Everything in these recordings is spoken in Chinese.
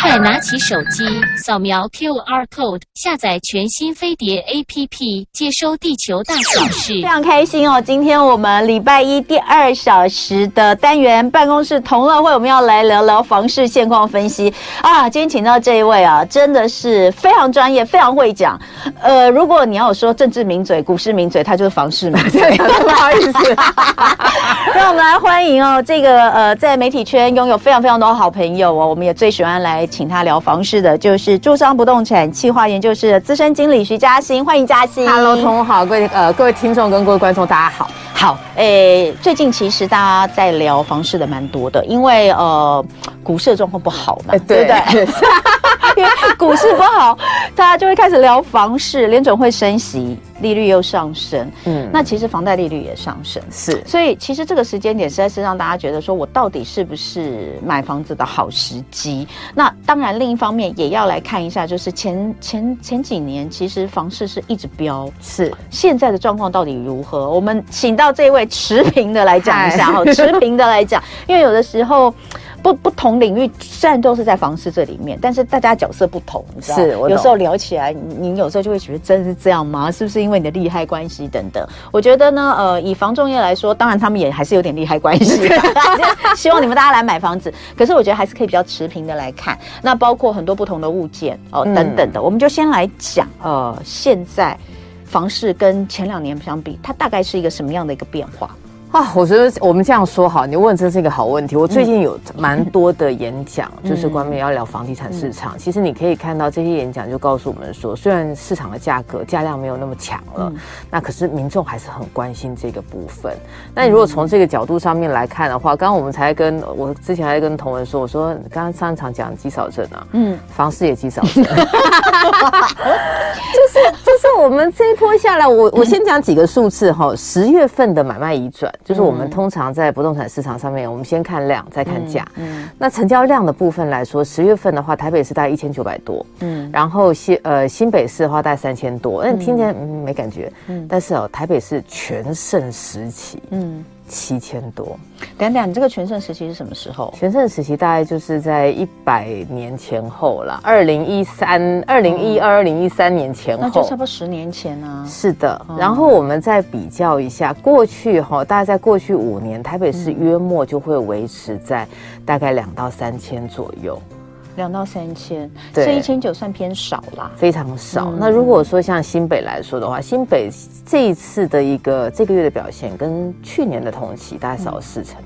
快拿起手机，扫描 QR code，下载全新飞碟 APP，接收地球大小事。非常开心哦！今天我们礼拜一第二小时的单元办公室同乐会，我们要来聊聊房市现况分析啊！今天请到这一位啊，真的是非常专业，非常会讲。呃，如果你要说政治名嘴、股市名嘴，他就是房市名嘴。不好意思，让我们来欢迎哦，这个呃，在媒体圈拥有非常非常多好朋友哦，我们也最喜欢来请他聊房事的，就是住商不动产企划研究室的资深经理徐嘉欣，欢迎嘉欣。Hello，同好，各位呃各位听众跟各位观众，大家好。好，诶，最近其实大家在聊房事的蛮多的，因为呃，股市的状况不好嘛，对不对？因 为股市不好，大家就会开始聊房市，联准会升息，利率又上升，嗯，那其实房贷利率也上升，是，所以其实这个时间点实在是让大家觉得说，我到底是不是买房子的好时机？那当然，另一方面也要来看一下，就是前前前几年其实房市是一直飙，是，现在的状况到底如何？我们请到这位持平的来讲一下哈，持平的来讲，因为有的时候。不不同领域虽然都是在房市这里面，但是大家角色不同，你知道？是，有时候聊起来，你，有时候就会觉得真的是这样吗？是不是因为你的利害关系等等？我觉得呢，呃，以房仲业来说，当然他们也还是有点利害关系，希望你们大家来买房子。可是我觉得还是可以比较持平的来看，那包括很多不同的物件哦等等的，嗯、我们就先来讲，呃，现在房市跟前两年相比，它大概是一个什么样的一个变化？啊，我觉得我们这样说好，你问这是一个好问题。我最近有蛮多的演讲，嗯、就是关于要聊房地产市场。嗯、其实你可以看到这些演讲，就告诉我们说，虽然市场的价格价量没有那么强了，嗯、那可是民众还是很关心这个部分。那如果从这个角度上面来看的话，刚刚我们才跟我之前还跟同文说，我说刚刚上一场讲积少症啊，嗯，房市也积少症，就是就是我们这一波下来，我我先讲几个数字哈，十月份的买卖移转。就是我们通常在不动产市场上面，我们先看量，再看价。嗯，那成交量的部分来说，十月份的话，台北市大概一千九百多，嗯，然后新呃新北市的话大概三千多，嗯，听起来嗯没感觉，嗯，但是哦，台北市全盛时期，嗯。七千多，等等，你这个全盛时期是什么时候？全盛时期大概就是在一百年前后了，二零一三、二零一二、二零一三年前后，那就差不多十年前啊。是的，然后我们再比较一下过去哈，大概在过去五年，台北市约莫就会维持在大概两到三千左右。两到三千，所以一千九算偏少啦，非常少。嗯、那如果说像新北来说的话，新北这一次的一个这个月的表现，跟去年的同期大概少了四成。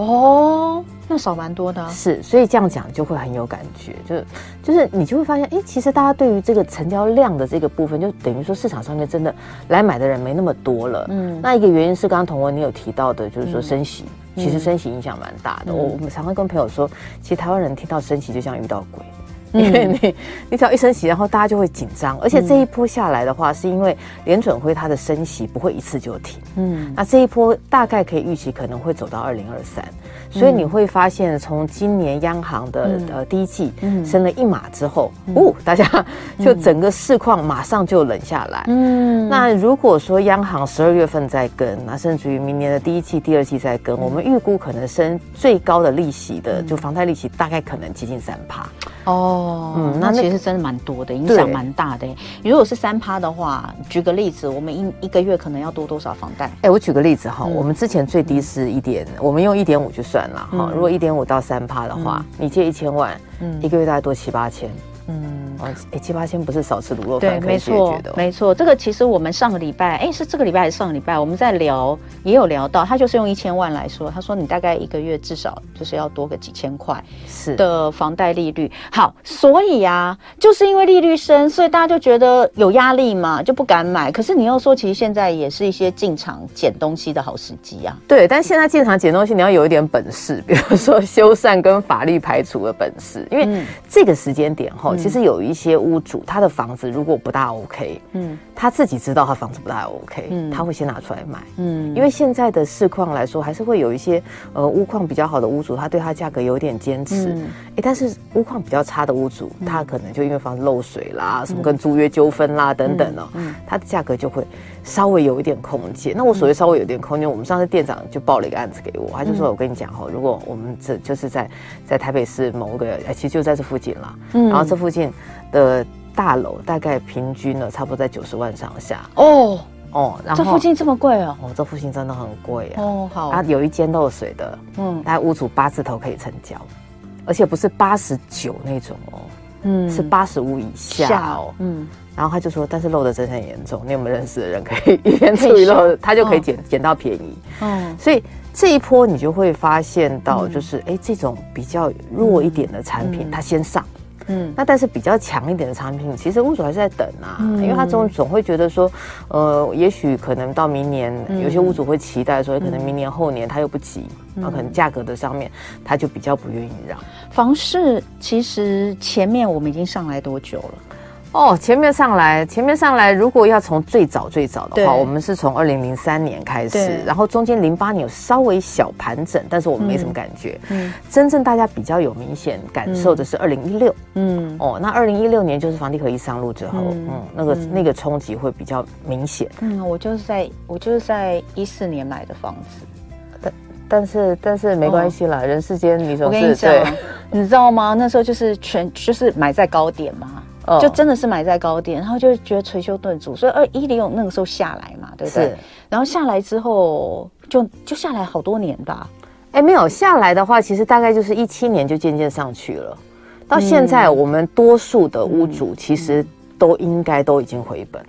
嗯、哦，那少蛮多的、啊。是，所以这样讲就会很有感觉，就是就是你就会发现，哎，其实大家对于这个成交量的这个部分，就等于说市场上面真的来买的人没那么多了。嗯，那一个原因是刚刚童文你有提到的，就是说升息。嗯其实升息影响蛮大的，我我们常常跟朋友说，其实台湾人听到升息就像遇到鬼，因为你你只要一升息，然后大家就会紧张，而且这一波下来的话，是因为联准会它的升息不会一次就停，嗯，那这一波大概可以预期可能会走到二零二三。所以你会发现，从今年央行的、嗯、呃第一季升了一码之后，嗯、哦，大家就整个市况马上就冷下来。嗯，那如果说央行十二月份再跟，那甚至于明年的第一季、第二季再跟，嗯、我们预估可能升最高的利息的，就房贷利息大概可能接近三趴。哦，嗯，那其实真的蛮多的，影响蛮大的。如果是三趴的话，举个例子，我们一一个月可能要多多少房贷？哎，我举个例子哈，我们之前最低是一点，我们用一点五就算了哈。如果一点五到三趴的话，你借一千万，嗯，一个月大概多七八千。嗯，哦哎、欸，七八千不是少吃卤肉饭可以解决的。没错，这个其实我们上个礼拜，哎、欸，是这个礼拜还是上个礼拜？我们在聊，也有聊到，他就是用一千万来说，他说你大概一个月至少就是要多个几千块是的房贷利率。好，所以啊，就是因为利率升，所以大家就觉得有压力嘛，就不敢买。可是你又说，其实现在也是一些进场捡东西的好时机啊。对，但现在进场捡东西，你要有一点本事，比如说修缮跟法律排除的本事，因为这个时间点哈。其实有一些屋主他的房子如果不大 OK，嗯，他自己知道他房子不大 OK，嗯，他会先拿出来卖，嗯，因为现在的市况来说，还是会有一些呃屋况比较好的屋主，他对他价格有点坚持，哎，但是屋况比较差的屋主，他可能就因为房子漏水啦，什么跟租约纠纷啦等等哦，他的价格就会稍微有一点空间。那我所谓稍微有点空间，我们上次店长就报了一个案子给我，他就说我跟你讲哈，如果我们这就是在在台北市某个，哎，其实就在这附近啦，嗯，然后这附近的大楼大概平均呢，差不多在九十万上下。哦。哦，然后这附近这么贵哦，哦，这附近真的很贵啊。哦，好，啊，有一间漏水的，嗯，大概屋主八字头可以成交，而且不是八十九那种哦，嗯，是八十五以下哦，嗯，然后他就说，但是漏的真的很严重，你有没有认识的人可以一边处理漏，他就可以捡捡到便宜，嗯，所以这一波你就会发现到，就是哎，这种比较弱一点的产品，它先上。嗯，那但是比较强一点的产品，其实屋主还是在等啊，嗯、因为他总总会觉得说，呃，也许可能到明年，嗯、有些屋主会期待说，可能明年后年他又不急，那、嗯、可能价格的上面他就比较不愿意让。房市其实前面我们已经上来多久了？哦，前面上来，前面上来，如果要从最早最早的话，我们是从二零零三年开始，然后中间零八年有稍微小盘整，但是我们没什么感觉。嗯，真正大家比较有明显感受的是二零一六。嗯，哦，那二零一六年就是房地合一上路之后，嗯，嗯，那个、嗯、那个冲击会比较明显。嗯，我就是在我就是在一四年买的房子，但但是但是没关系啦，哦、人世间你说是对你知道吗？那时候就是全就是买在高点嘛。就真的是买在高点，然后就觉得捶胸顿足，所以二一零那个时候下来嘛，对不对？然后下来之后就就下来好多年吧。哎，没有下来的话，其实大概就是一七年就渐渐上去了。到现在，我们多数的屋主其实都应该都已经回本了。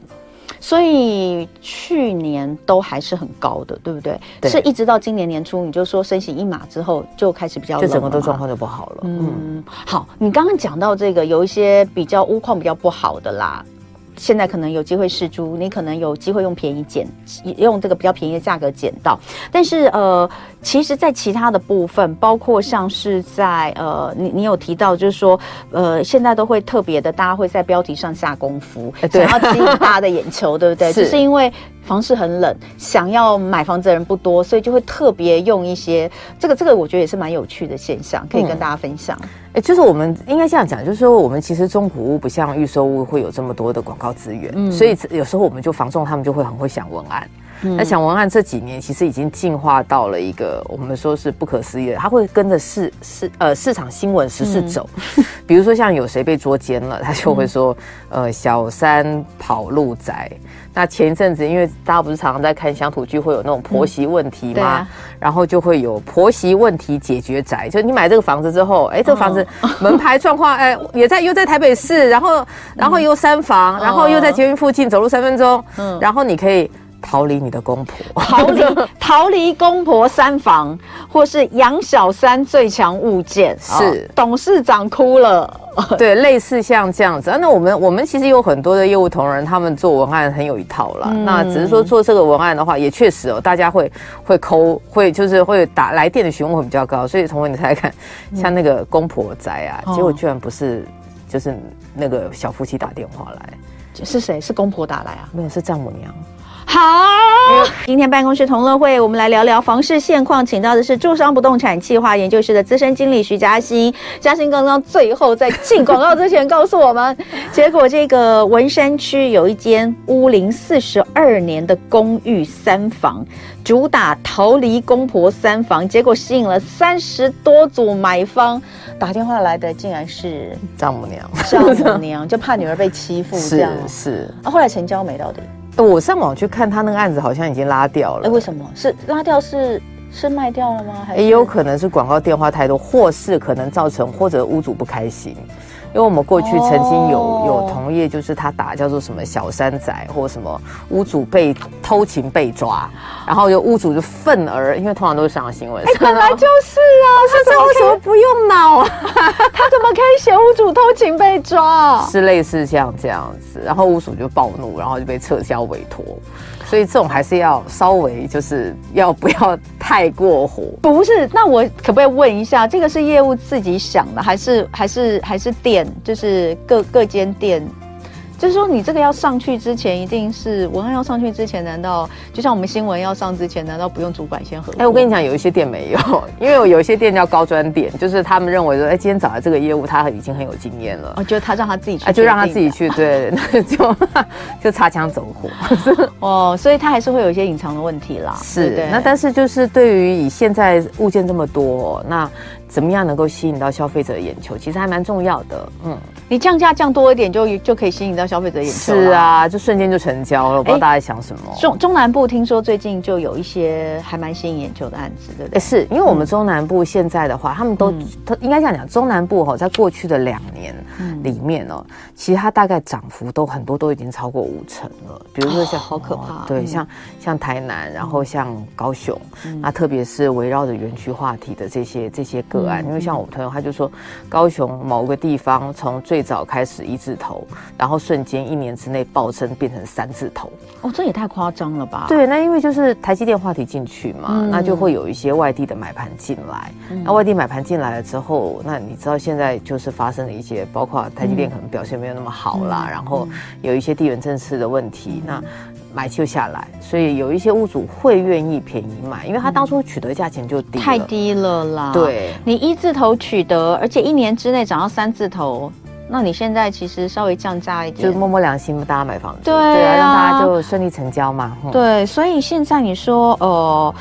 所以去年都还是很高的，对不对？对，是一直到今年年初，你就说升息一码之后就开始比较，就整个都状况就不好了。嗯，嗯好，你刚刚讲到这个，有一些比较屋况比较不好的啦。现在可能有机会试租，你可能有机会用便宜捡，用这个比较便宜的价格捡到。但是呃，其实，在其他的部分，包括像是在呃，你你有提到，就是说呃，现在都会特别的，大家会在标题上下功夫，想要吸引大家的眼球，对不对？是，就是因为房市很冷，想要买房子的人不多，所以就会特别用一些这个这个，我觉得也是蛮有趣的现象，可以跟大家分享。嗯哎，就是我们应该这样讲，就是说我们其实中古屋不像预售屋会有这么多的广告资源，嗯，所以有时候我们就房仲他们就会很会想文案。嗯、那想文案这几年其实已经进化到了一个我们说是不可思议的，他会跟着市市呃市场新闻时事走。嗯、比如说像有谁被捉奸了，他就会说、嗯、呃小三跑路宅。那前一阵子因为大家不是常常在看乡土剧，会有那种婆媳问题吗？然后就会有婆媳问题解决宅，就你买这个房子之后，哎，这个房子门牌状况，哎，也在又在台北市，然后然后又三房，嗯、然后又在捷运附近，走路三分钟，嗯，然后你可以。逃离你的公婆，逃离 逃离公婆三房，或是养小三最强物件，是、哦、董事长哭了，对，类似像这样子。啊那我们我们其实有很多的业务同仁，他们做文案很有一套啦。嗯、那只是说做这个文案的话，也确实哦，大家会会抠，会就是会打来电的询问会比较高。所以同文你猜猜看，像那个公婆宅啊，嗯、结果居然不是就是那个小夫妻打电话来，是谁？是公婆打来啊？没有，是丈母娘。好，今天办公室同乐会，我们来聊聊房市现况，请到的是住商不动产企划研究室的资深经理徐嘉欣。嘉欣刚刚最后在进广告之前告诉我们，结果这个文山区有一间屋龄四十二年的公寓三房，主打逃离公婆三房，结果吸引了三十多组买方，打电话来的竟然是丈母娘，丈母娘就怕女儿被欺负，这样。是，是。啊，后来成交没到底？我上网去看他那个案子，好像已经拉掉了。哎，为什么？是拉掉是是卖掉了吗？也有可能是广告电话太多，或是可能造成或者屋主不开心。因为我们过去曾经有、oh. 有同业，就是他打叫做什么小三仔，或什么屋主被偷情被抓，然后有屋主就愤而，因为通常都是上新闻。哎，本来就是啊，他这为什么不用脑啊？他怎么可以写屋主偷情被抓？是类似像这样子，然后屋主就暴怒，然后就被撤销委托。所以这种还是要稍微就是要不要太过火？不是，那我可不可以问一下，这个是业务自己想的，还是还是还是店，就是各各间店？就是说，你这个要上去之前，一定是文案要上去之前，难道就像我们新闻要上之前，难道不用主管先核？哎，我跟你讲，有一些店没有，因为我有一些店叫高专店，就是他们认为说，哎，今天找来这个业务，他已经很有经验了，哦，就他让他自己去，就让他自己去，对，那就 就擦枪走火，哦，所以他还是会有一些隐藏的问题啦。是，對那但是就是对于以现在物件这么多，那。怎么样能够吸引到消费者的眼球？其实还蛮重要的。嗯，你降价降多一点就，就就可以吸引到消费者眼球。是啊，就瞬间就成交了。我不知道大家在想什么。中中南部听说最近就有一些还蛮吸引眼球的案子，对不对？是因为我们中南部现在的话，嗯、他们都他应该这样讲，中南部哈，在过去的两年里面哦，嗯、其实它大概涨幅都很多，都已经超过五成了。比如说像、哦、好可怕，对，像像台南，然后像高雄，嗯、那特别是围绕着园区话题的这些这些个。个案，因为像我朋友，他就说，高雄某个地方从最早开始一字头，然后瞬间一年之内暴增变成三字头。哦，这也太夸张了吧？对，那因为就是台积电话题进去嘛，嗯、那就会有一些外地的买盘进来。嗯、那外地买盘进来了之后，那你知道现在就是发生了一些，包括台积电可能表现没有那么好啦，嗯、然后有一些地缘政治的问题，嗯、那。买就下来，所以有一些屋主会愿意便宜买，因为他当初取得价钱就低，太低了啦。对，你一字头取得，而且一年之内涨到三字头，那你现在其实稍微降价一点，就摸摸良心，大家买房子，对啊，对啊，让大家就顺利成交嘛。嗯、对，所以现在你说，呃，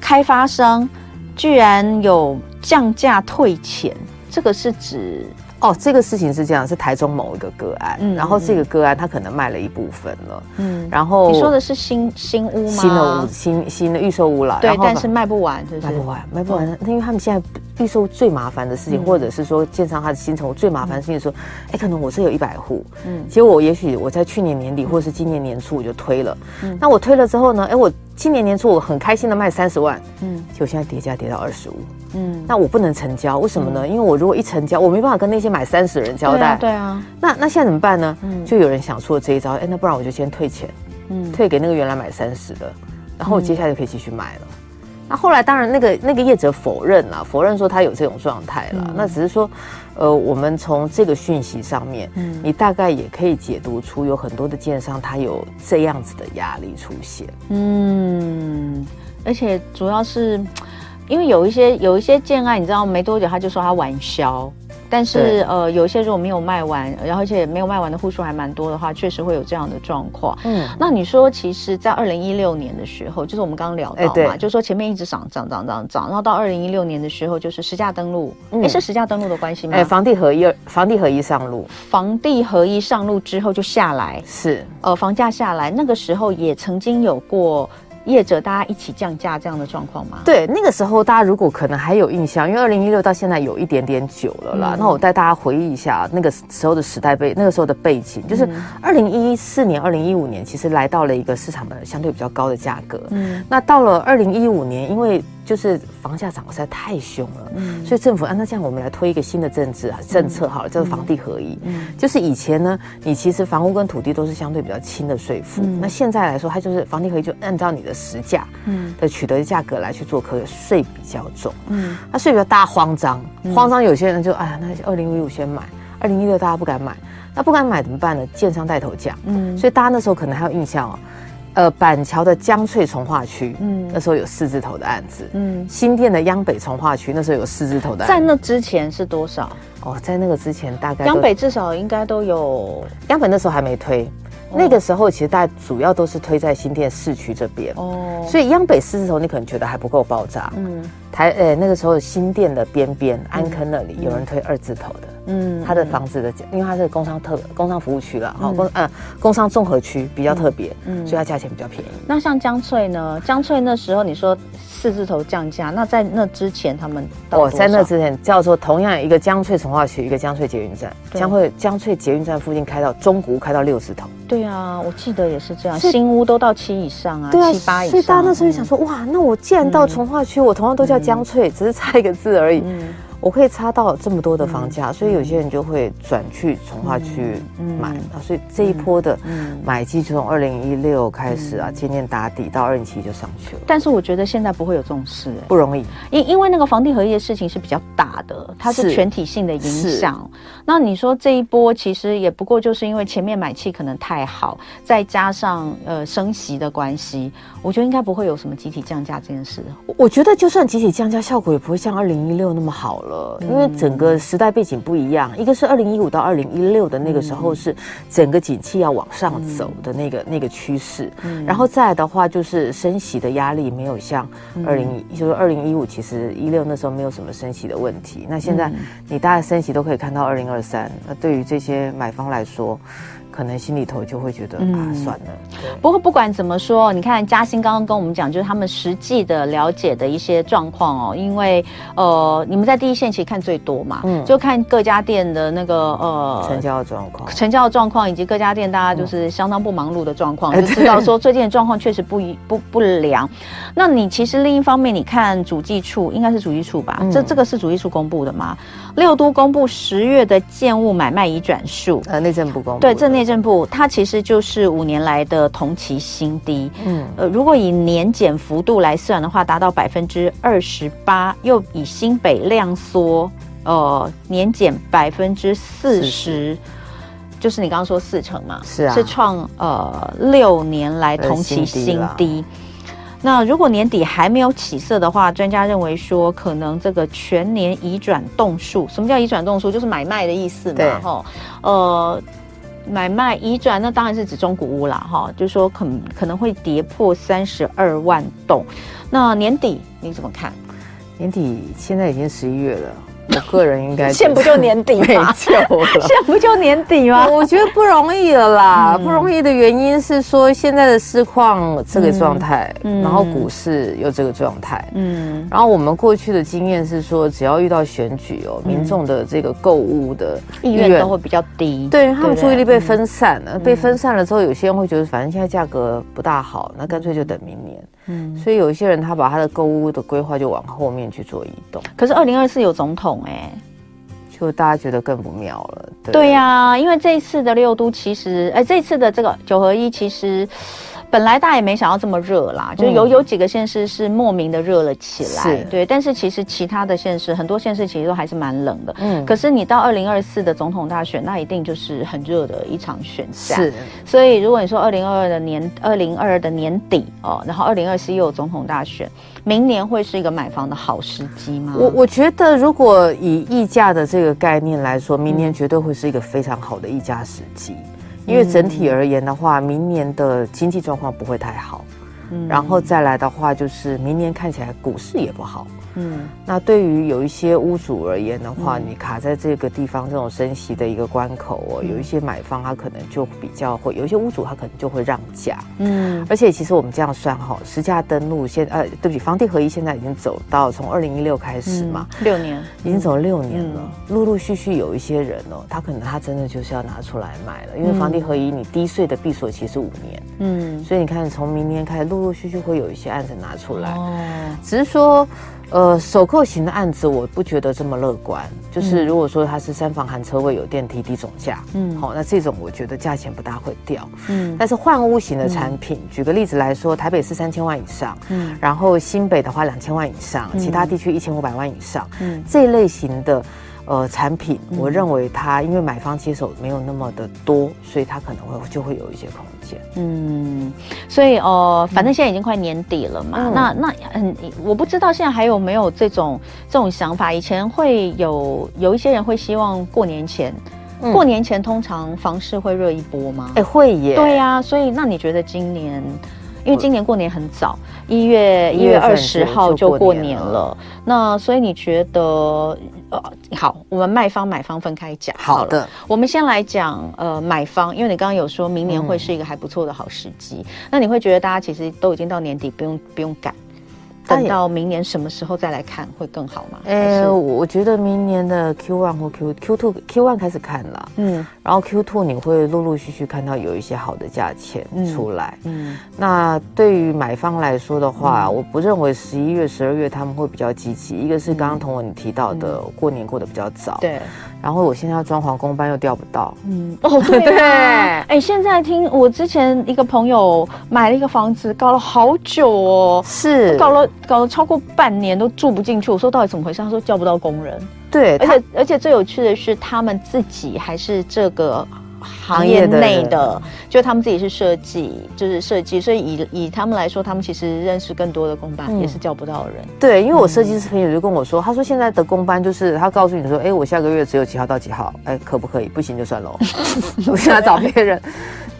开发商居然有降价退钱，这个是指？哦，这个事情是这样，是台中某一个个案，嗯、然后这个个案他可能卖了一部分了，嗯，然后你说的是新新屋吗？新的屋，新新的预售屋了，对，但是卖不完，是不是？卖不完，卖不完，嗯、因为他们现在预售最麻烦的事情，嗯、或者是说建商他的新成屋最麻烦的事情是说，哎、嗯，可能我这有一百户，嗯，结果我也许我在去年年底或者是今年年初我就推了，嗯，那我推了之后呢，哎，我。今年年初我很开心的卖三十万，嗯，就现在跌价跌到二十五，嗯，那我不能成交，为什么呢？嗯、因为我如果一成交，我没办法跟那些买三十的人交代，对啊，对啊，那那现在怎么办呢？嗯，就有人想出了这一招，哎，那不然我就先退钱，嗯，退给那个原来买三十的，然后我接下来就可以继续买了。嗯。那后来当然那个那个业者否认了，否认说他有这种状态了。嗯、那只是说，呃，我们从这个讯息上面，嗯，你大概也可以解读出有很多的建商他有这样子的压力出现。嗯，而且主要是因为有一些有一些建案，你知道没多久他就说他完销。但是呃，有一些如果没有卖完，然后而且没有卖完的户数还蛮多的话，确实会有这样的状况。嗯，那你说，其实，在二零一六年的时候，就是我们刚刚聊到嘛，欸、就是说前面一直涨涨涨涨涨，然后到二零一六年的时候，就是实价登录，哎、嗯。欸，是实价登录的关系吗？哎、欸，房地合一，房地合一上路，房地合一上路之后就下来，是。呃，房价下来，那个时候也曾经有过。业者大家一起降价这样的状况吗？对，那个时候大家如果可能还有印象，因为二零一六到现在有一点点久了啦。嗯、那我带大家回忆一下那个时候的时代背，那个时候的背景，就是二零一四年、二零一五年，其实来到了一个市场的相对比较高的价格。嗯，那到了二零一五年，因为就是房价涨得实在太凶了，嗯，所以政府按那这样，我们来推一个新的政治啊政策好了，叫做房地合一。嗯，就是以前呢，你其实房屋跟土地都是相对比较轻的税负，嗯、那现在来说，它就是房地合一，就按照你的实价，嗯，的取得价格来去做，可税比较重，嗯，那税比较大，慌张，慌张，有些人就哎呀，那二零一五先买，二零一六大家不敢买，那不敢买怎么办呢？建商带头降，嗯，所以大家那时候可能还有印象哦。呃，板桥的江翠从化区，嗯，那时候有四字头的案子，嗯，新店的央北从化区那时候有四字头的案子，在那之前是多少？哦，在那个之前大概央北至少应该都有，央北那时候还没推，哦、那个时候其实大家主要都是推在新店市区这边，哦，所以央北四字头你可能觉得还不够爆炸，嗯，台呃那个时候新店的边边安坑那里有人推二字头的。嗯，他的房子的，因为它是工商特工商服务区了，好工呃工商综合区比较特别，嗯，所以它价钱比较便宜。那像江翠呢？江翠那时候你说四字头降价，那在那之前他们哦，在那之前叫做同样一个江翠从化区，一个江翠捷运站，江翠江翠捷运站附近开到中古开到六字头。对啊，我记得也是这样，新屋都到七以上啊，七八以上。所以大家那时候就想说，哇，那我既然到从化区，我同样都叫姜翠，只是差一个字而已。我可以差到这么多的房价，所以有些人就会转去从化区买啊。所以这一波的买气就从二零一六开始啊，渐渐打底到二零七就上去了。但是我觉得现在不会有这种事，不容易，因因为那个房地合一的事情是比较大的，它是全体性的影响。那你说这一波其实也不过就是因为前面买气可能太好，再加上呃升息的关系，我觉得应该不会有什么集体降价这件事。我觉得就算集体降价，效果也不会像二零一六那么好了，因为整个时代背景不一样。一个是二零一五到二零一六的那个时候是整个景气要往上走的那个那个趋势，然后再来的话就是升息的压力没有像二零一，就是二零一五其实一六那时候没有什么升息的问题。那现在你大概升息都可以看到二零二三，那对于这些买方来说。可能心里头就会觉得、嗯、啊，算了。不过不管怎么说，你看嘉兴刚刚跟我们讲，就是他们实际的了解的一些状况哦。因为呃，你们在第一线其实看最多嘛，嗯，就看各家店的那个呃成交的状况，成交的状况以及各家店大家就是相当不忙碌的状况，嗯、就知道说最近的状况确实不一不不良。那你其实另一方面，你看主计处应该是主计处吧？嗯、这这个是主计处公布的吗？六都公布十月的建物买卖已转数，呃，内政部公布，对，这内政部它其实就是五年来的同期新低，嗯，呃，如果以年减幅度来算的话，达到百分之二十八，又以新北量缩，呃，年减百分之四十，就是你刚刚说四成嘛，是啊，是创呃六年来同期新低。那如果年底还没有起色的话，专家认为说，可能这个全年移转动数，什么叫移转动数？就是买卖的意思嘛，哈，呃，买卖移转，那当然是指中古屋啦，哈，就是说可可能会跌破三十二万栋。那年底你怎么看？年底现在已经十一月了。我个人应该现不就年底吗？没救了，现不就年底吗？我觉得不容易了啦。嗯、不容易的原因是说现在的市况这个状态，嗯、然后股市又这个状态，嗯，然后我们过去的经验是说，只要遇到选举哦，嗯、民众的这个购物的意愿都会比较低，对，他们注意力被分散了，嗯、被分散了之后，有些人会觉得反正现在价格不大好，那干脆就等明年。嗯，所以有一些人他把他的购物的规划就往后面去做移动。可是二零二四有总统哎、欸，就大家觉得更不妙了。对呀、啊，因为这一次的六都其实，哎，这一次的这个九合一其实。本来大家也没想到这么热啦，就有有几个县市是莫名的热了起来，是对。但是其实其他的县市，很多县市其实都还是蛮冷的。嗯。可是你到二零二四的总统大选，那一定就是很热的一场选战。是。所以如果你说二零二二的年二零二二的年底哦，然后二零二四又有总统大选，明年会是一个买房的好时机吗？我我觉得，如果以溢价的这个概念来说，明年绝对会是一个非常好的溢价时机。因为整体而言的话，明年的经济状况不会太好，嗯，然后再来的话，就是明年看起来股市也不好。嗯，那对于有一些屋主而言的话，嗯、你卡在这个地方这种升息的一个关口哦，嗯、有一些买方他可能就比较会，有一些屋主他可能就会让价。嗯，而且其实我们这样算哈，实价登录现呃，对不起，房地合一现在已经走到从二零一六开始嘛，嗯、六年。已经走了六年了，陆陆续续有一些人哦，他可能他真的就是要拿出来卖了，因为房地合一你低税的闭锁期是五年，嗯，所以你看从明年开始陆陆续续会有一些案子拿出来，哦，只是说。呃，首购型的案子我不觉得这么乐观。就是如果说它是三房含车位、有电梯、低总价，嗯，好，那这种我觉得价钱不大会掉。嗯，但是换屋型的产品，举个例子来说，台北是三千万以上，嗯，然后新北的话两千万以上，其他地区一千五百万以上，嗯，这一类型的。呃，产品，我认为它因为买方接手没有那么的多，所以它可能会就会有一些空间。嗯，所以呃，反正现在已经快年底了嘛，嗯、那那嗯，我不知道现在还有没有这种这种想法。以前会有有一些人会希望过年前，嗯、过年前通常房市会热一波吗？哎、欸，会耶。对呀、啊，所以那你觉得今年？因为今年过年很早，一月一月二十号就过年了。那所以你觉得，呃，好，我们卖方买方分开讲。好的，好，我们先来讲呃买方，因为你刚刚有说明年会是一个还不错的好时机。嗯、那你会觉得大家其实都已经到年底，不用不用赶。等到明年什么时候再来看会更好吗？哎，我觉得明年的 Q one 或 Q Q two Q one 开始看了，嗯，然后 Q two 你会陆陆续续看到有一些好的价钱出来，嗯，那对于买方来说的话，我不认为十一月、十二月他们会比较积极，一个是刚刚同文你提到的过年过得比较早，对。然后我现在要装皇宫班又调不到，嗯，哦 对对，哎，现在听我之前一个朋友买了一个房子，搞了好久哦，是搞了搞了超过半年都住不进去。我说到底怎么回事？他说叫不到工人，对，而且而且最有趣的是他们自己还是这个。行业内的，就他们自己是设计，就是设计，所以以以他们来说，他们其实认识更多的工班，也是叫不到人。对，因为我设计师朋友就跟我说，他说现在的工班就是他告诉你说，哎，我下个月只有几号到几号，哎，可不可以？不行就算了，我现在找别人。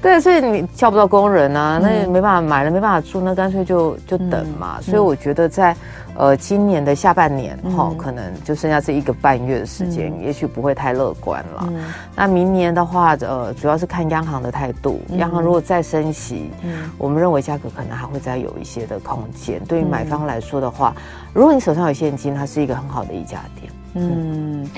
对，所以你叫不到工人啊，那也没办法买了，没办法住，那干脆就就等嘛。所以我觉得在。呃，今年的下半年哈、嗯，可能就剩下这一个半月的时间，嗯、也许不会太乐观了。嗯、那明年的话，呃，主要是看央行的态度。嗯、央行如果再升息，嗯，我们认为价格可能还会再有一些的空间。嗯、对于买方来说的话，如果你手上有现金，它是一个很好的议价点。嗯。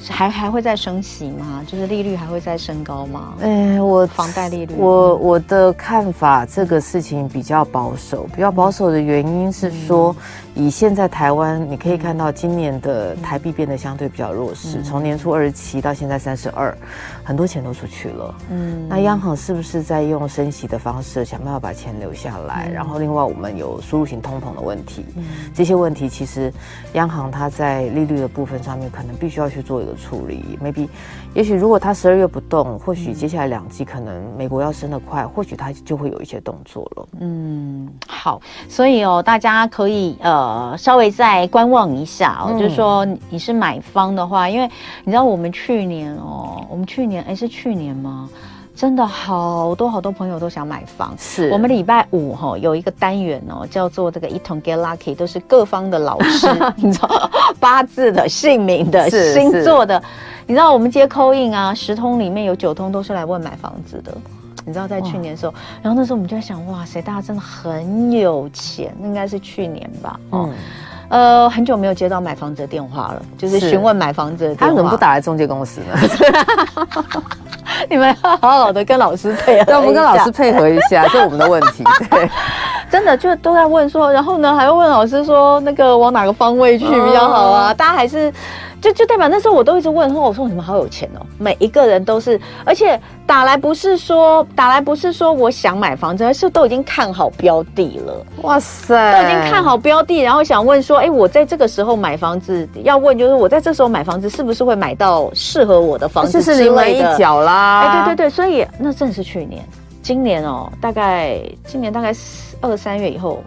嗯还还会再升息吗？就是利率还会再升高吗？哎，我房贷利率，我我的看法，这个事情比较保守。比较保守的原因是说，嗯、以现在台湾，你可以看到今年的台币变得相对比较弱势，嗯、从年初二十七到现在三十二，很多钱都出去了。嗯，那央行是不是在用升息的方式想办法把钱留下来？嗯、然后另外我们有输入型通膨的问题，嗯、这些问题其实央行它在利率的部分上面可能必须要去做一个。处理，maybe，也许如果它十二月不动，或许接下来两季可能美国要升得快，或许它就会有一些动作了。嗯，好，所以哦，大家可以呃稍微再观望一下哦，嗯、就是说你是买方的话，因为你知道我们去年哦，我们去年哎是去年吗？真的好多好多朋友都想买房，是。我们礼拜五哈、哦、有一个单元哦，叫做这个一同 get lucky，都是各方的老师，你知道八字的、姓名的、星座的，你知道我们接 call in 啊，十通里面有九通都是来问买房子的，你知道在去年的时候，然后那时候我们就在想，哇塞，大家真的很有钱，那应该是去年吧，哦。嗯呃，很久没有接到买房子的电话了，就是询问买房子的电话。他怎么不打来中介公司呢？你们要好好的跟老师配合。对，我们跟老师配合一下，这是我们的问题。对，真的就都在问说，然后呢，还要问老师说，那个往哪个方位去比较好啊？哦、大家还是。就就代表那时候我都一直问说，我说你们好有钱哦，每一个人都是，而且打来不是说打来不是说我想买房子，而是都已经看好标的了。哇塞，都已经看好标的，然后想问说，哎，我在这个时候买房子，要问就是我在这时候买房子是不是会买到适合我的房子之类的？临门一脚啦。哎，对对对，所以那正是去年，今年哦，大概今年大概二三月以后。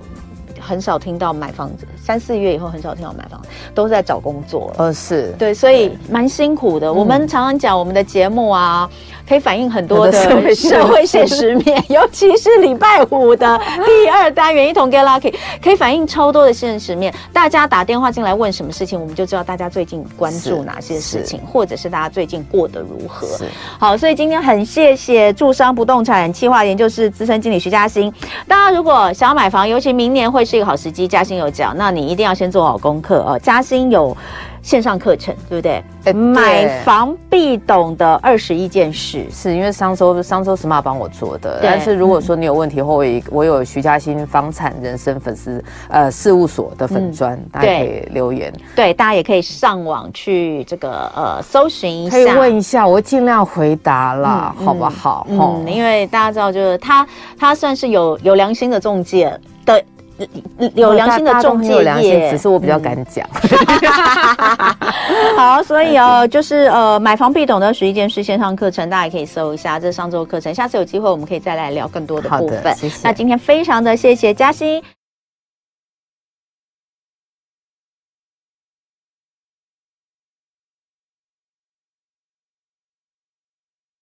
很少听到买房子，三四月以后很少听到买房子，都是在找工作。呃，是对，所以蛮辛苦的。我们常常讲我们的节目啊，可以反映很多的社会现实面，尤其是礼拜五的第二单元一同 get lucky，可以反映超多的现实面。大家打电话进来问什么事情，我们就知道大家最近关注哪些事情，或者是大家最近过得如何。好，所以今天很谢谢住商不动产企划研究室资深经理徐嘉欣。大家如果想要买房，尤其明年会是一个好时机，嘉欣有讲，那你一定要先做好功课哦。嘉欣有线上课程，对不对？欸、买房必懂的二十一件事，是因为上周上周 smart 帮我做的。但是如果说你有问题的话，我有我有徐嘉欣房产人生粉丝呃事务所的粉砖，嗯、大家可以留言。对，大家也可以上网去这个呃搜寻一下，可以问一下，我尽量回答啦，嗯、好不好？嗯，因为大家知道，就是他他算是有有良心的中介的。有良心的中介业，只是我比较敢讲。好，所以哦，就是呃，买房必懂的十一件事线上课程，大家也可以搜一下。这是上周课程，下次有机会我们可以再来聊更多的部分。谢谢。那今天非常的谢谢嘉欣。